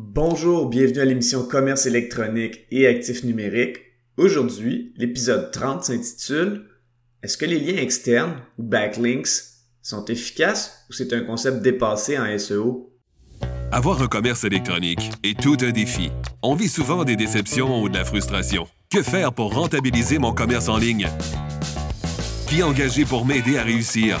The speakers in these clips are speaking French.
Bonjour, bienvenue à l'émission Commerce électronique et actifs numériques. Aujourd'hui, l'épisode 30 s'intitule Est-ce que les liens externes ou backlinks sont efficaces ou c'est un concept dépassé en SEO? Avoir un commerce électronique est tout un défi. On vit souvent des déceptions ou de la frustration. Que faire pour rentabiliser mon commerce en ligne? Qui engager pour m'aider à réussir?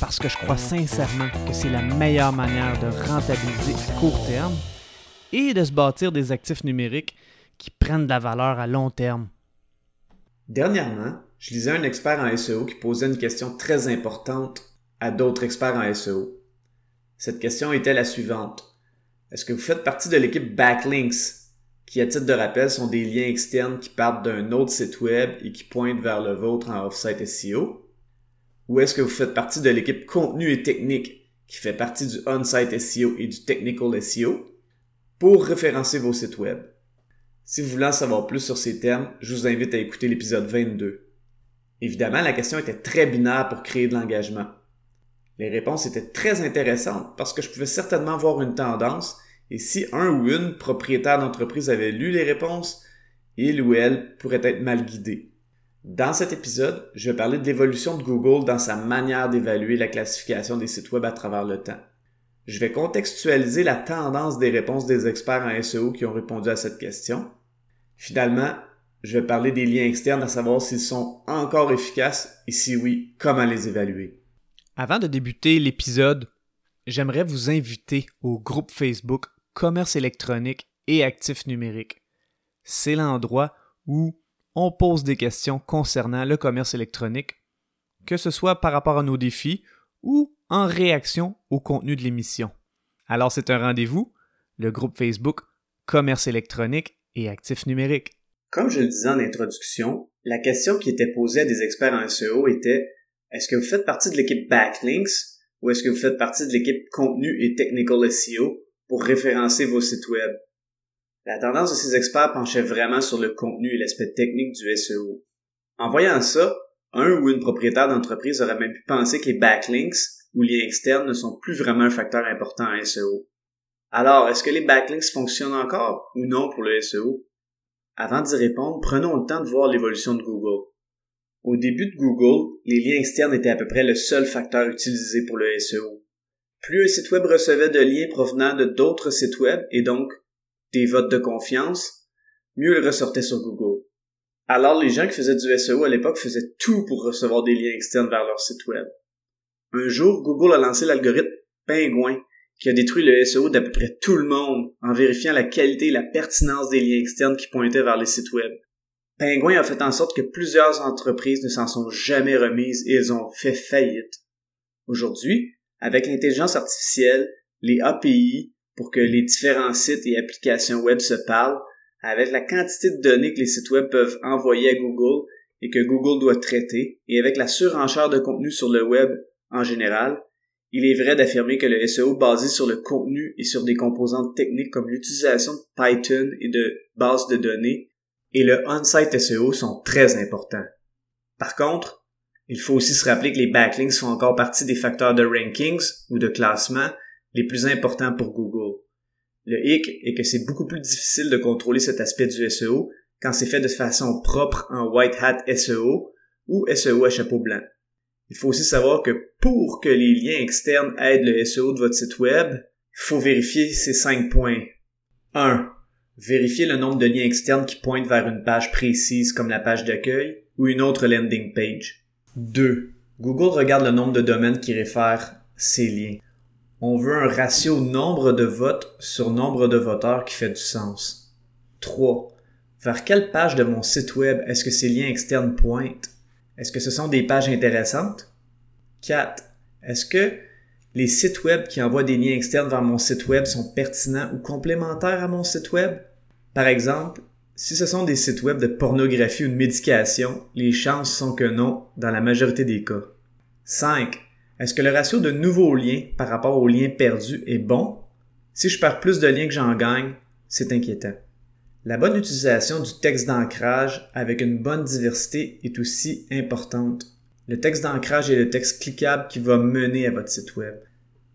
parce que je crois sincèrement que c'est la meilleure manière de rentabiliser à court terme et de se bâtir des actifs numériques qui prennent de la valeur à long terme. Dernièrement, je lisais un expert en SEO qui posait une question très importante à d'autres experts en SEO. Cette question était la suivante. Est-ce que vous faites partie de l'équipe Backlinks, qui à titre de rappel sont des liens externes qui partent d'un autre site web et qui pointent vers le vôtre en offsite SEO? Ou est-ce que vous faites partie de l'équipe contenu et technique qui fait partie du on-site SEO et du technical SEO pour référencer vos sites web? Si vous voulez en savoir plus sur ces termes, je vous invite à écouter l'épisode 22. Évidemment, la question était très binaire pour créer de l'engagement. Les réponses étaient très intéressantes parce que je pouvais certainement voir une tendance et si un ou une propriétaire d'entreprise avait lu les réponses, il ou elle pourrait être mal guidé. Dans cet épisode, je vais parler de l'évolution de Google dans sa manière d'évaluer la classification des sites web à travers le temps. Je vais contextualiser la tendance des réponses des experts en SEO qui ont répondu à cette question. Finalement, je vais parler des liens externes à savoir s'ils sont encore efficaces et si oui, comment les évaluer. Avant de débuter l'épisode, j'aimerais vous inviter au groupe Facebook Commerce électronique et actifs numériques. C'est l'endroit où on pose des questions concernant le commerce électronique, que ce soit par rapport à nos défis ou en réaction au contenu de l'émission. Alors c'est un rendez-vous, le groupe Facebook Commerce électronique et actifs numériques. Comme je le disais en introduction, la question qui était posée à des experts en SEO était est-ce que vous faites partie de l'équipe Backlinks ou est-ce que vous faites partie de l'équipe contenu et technical SEO pour référencer vos sites web? La tendance de ces experts penchait vraiment sur le contenu et l'aspect technique du SEO. En voyant ça, un ou une propriétaire d'entreprise aurait même pu penser que les backlinks ou liens externes ne sont plus vraiment un facteur important en SEO. Alors, est-ce que les backlinks fonctionnent encore ou non pour le SEO? Avant d'y répondre, prenons le temps de voir l'évolution de Google. Au début de Google, les liens externes étaient à peu près le seul facteur utilisé pour le SEO. Plus un site web recevait de liens provenant de d'autres sites web et donc des votes de confiance, mieux il ressortait sur Google. Alors les gens qui faisaient du SEO à l'époque faisaient tout pour recevoir des liens externes vers leur site web. Un jour, Google a lancé l'algorithme Pingouin, qui a détruit le SEO d'à peu près tout le monde en vérifiant la qualité et la pertinence des liens externes qui pointaient vers les sites web. Pingouin a fait en sorte que plusieurs entreprises ne s'en sont jamais remises et elles ont fait faillite. Aujourd'hui, avec l'intelligence artificielle, les API pour que les différents sites et applications web se parlent avec la quantité de données que les sites web peuvent envoyer à Google et que Google doit traiter, et avec la surenchère de contenu sur le web en général, il est vrai d'affirmer que le SEO basé sur le contenu et sur des composantes techniques comme l'utilisation de Python et de bases de données et le on-site SEO sont très importants. Par contre, il faut aussi se rappeler que les backlinks font encore partie des facteurs de rankings ou de classement les plus importants pour Google. Le hic est que c'est beaucoup plus difficile de contrôler cet aspect du SEO quand c'est fait de façon propre en white hat SEO ou SEO à chapeau blanc. Il faut aussi savoir que pour que les liens externes aident le SEO de votre site web, il faut vérifier ces cinq points. 1. Vérifier le nombre de liens externes qui pointent vers une page précise comme la page d'accueil ou une autre landing page. 2. Google regarde le nombre de domaines qui réfèrent ces liens on veut un ratio nombre de votes sur nombre de voteurs qui fait du sens. 3. Vers quelle page de mon site web est-ce que ces liens externes pointent? Est-ce que ce sont des pages intéressantes? 4. Est-ce que les sites web qui envoient des liens externes vers mon site web sont pertinents ou complémentaires à mon site web? Par exemple, Si ce sont des sites web de pornographie ou de médication, les chances sont que non dans la majorité des cas. 5. Est-ce que le ratio de nouveaux liens par rapport aux liens perdus est bon? Si je perds plus de liens que j'en gagne, c'est inquiétant. La bonne utilisation du texte d'ancrage avec une bonne diversité est aussi importante. Le texte d'ancrage est le texte cliquable qui va mener à votre site web.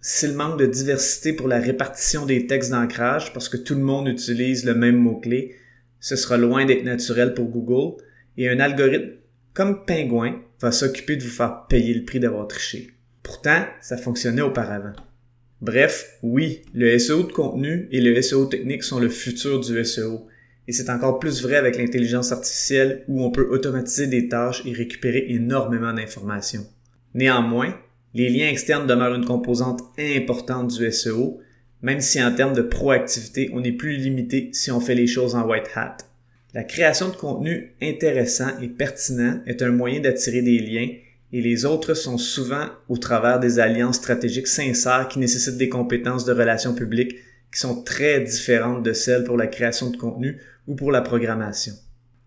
S'il manque de diversité pour la répartition des textes d'ancrage parce que tout le monde utilise le même mot-clé, ce sera loin d'être naturel pour Google et un algorithme comme Penguin va s'occuper de vous faire payer le prix d'avoir triché. Pourtant, ça fonctionnait auparavant. Bref, oui, le SEO de contenu et le SEO technique sont le futur du SEO. Et c'est encore plus vrai avec l'intelligence artificielle où on peut automatiser des tâches et récupérer énormément d'informations. Néanmoins, les liens externes demeurent une composante importante du SEO, même si en termes de proactivité, on est plus limité si on fait les choses en white hat. La création de contenu intéressant et pertinent est un moyen d'attirer des liens et les autres sont souvent au travers des alliances stratégiques sincères qui nécessitent des compétences de relations publiques qui sont très différentes de celles pour la création de contenu ou pour la programmation.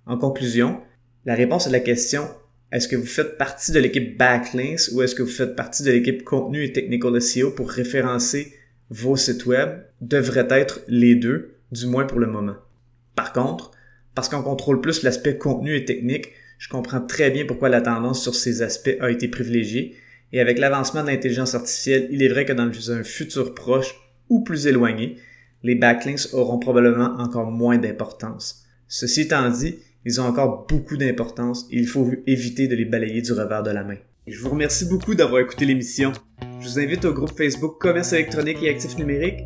En conclusion, la réponse à la question est-ce que vous faites partie de l'équipe Backlinks ou est-ce que vous faites partie de l'équipe contenu et technical SEO pour référencer vos sites web devrait être les deux, du moins pour le moment. Par contre, parce qu'on contrôle plus l'aspect contenu et technique, je comprends très bien pourquoi la tendance sur ces aspects a été privilégiée, et avec l'avancement de l'intelligence artificielle, il est vrai que dans un futur proche ou plus éloigné, les backlinks auront probablement encore moins d'importance. Ceci étant dit, ils ont encore beaucoup d'importance et il faut éviter de les balayer du revers de la main. je vous remercie beaucoup d'avoir écouté l'émission. Je vous invite au groupe Facebook Commerce électronique et actifs numériques